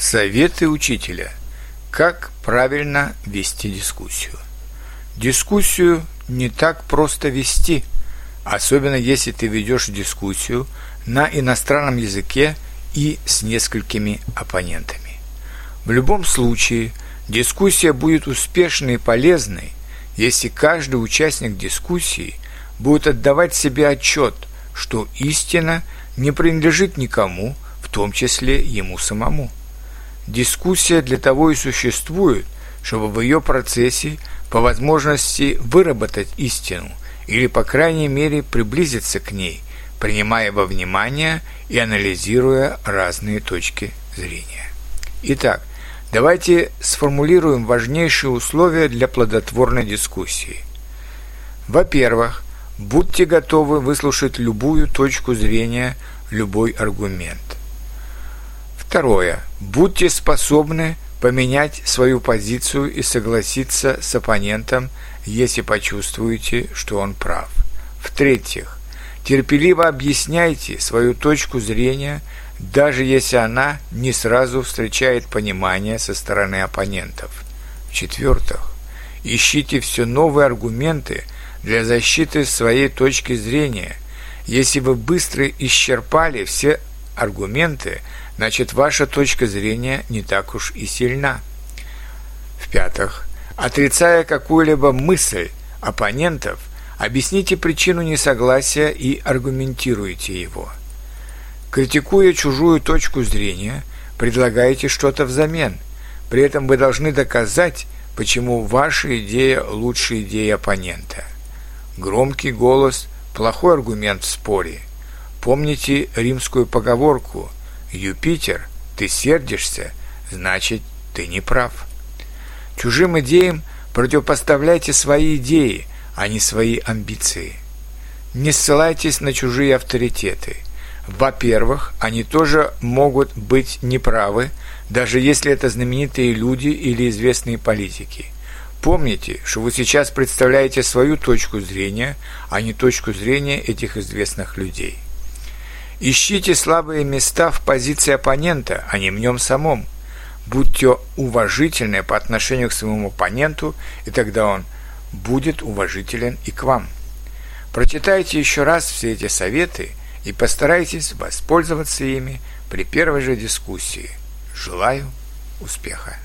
Советы учителя. Как правильно вести дискуссию. Дискуссию не так просто вести, особенно если ты ведешь дискуссию на иностранном языке и с несколькими оппонентами. В любом случае, дискуссия будет успешной и полезной, если каждый участник дискуссии будет отдавать себе отчет, что истина не принадлежит никому, в том числе ему самому. Дискуссия для того и существует, чтобы в ее процессе по возможности выработать истину или, по крайней мере, приблизиться к ней, принимая во внимание и анализируя разные точки зрения. Итак, давайте сформулируем важнейшие условия для плодотворной дискуссии. Во-первых, будьте готовы выслушать любую точку зрения, любой аргумент. Второе. Будьте способны поменять свою позицию и согласиться с оппонентом, если почувствуете, что он прав. В-третьих, терпеливо объясняйте свою точку зрения, даже если она не сразу встречает понимание со стороны оппонентов. В-четвертых, ищите все новые аргументы для защиты своей точки зрения. Если вы быстро исчерпали все аргументы, значит, ваша точка зрения не так уж и сильна. В-пятых, отрицая какую-либо мысль оппонентов, объясните причину несогласия и аргументируйте его. Критикуя чужую точку зрения, предлагайте что-то взамен. При этом вы должны доказать, почему ваша идея лучше идеи оппонента. Громкий голос – плохой аргумент в споре – Помните римскую поговорку «Юпитер, ты сердишься, значит, ты не прав». Чужим идеям противопоставляйте свои идеи, а не свои амбиции. Не ссылайтесь на чужие авторитеты. Во-первых, они тоже могут быть неправы, даже если это знаменитые люди или известные политики. Помните, что вы сейчас представляете свою точку зрения, а не точку зрения этих известных людей. Ищите слабые места в позиции оппонента, а не в нем самом. Будьте уважительны по отношению к своему оппоненту, и тогда он будет уважителен и к вам. Прочитайте еще раз все эти советы и постарайтесь воспользоваться ими при первой же дискуссии. Желаю успеха!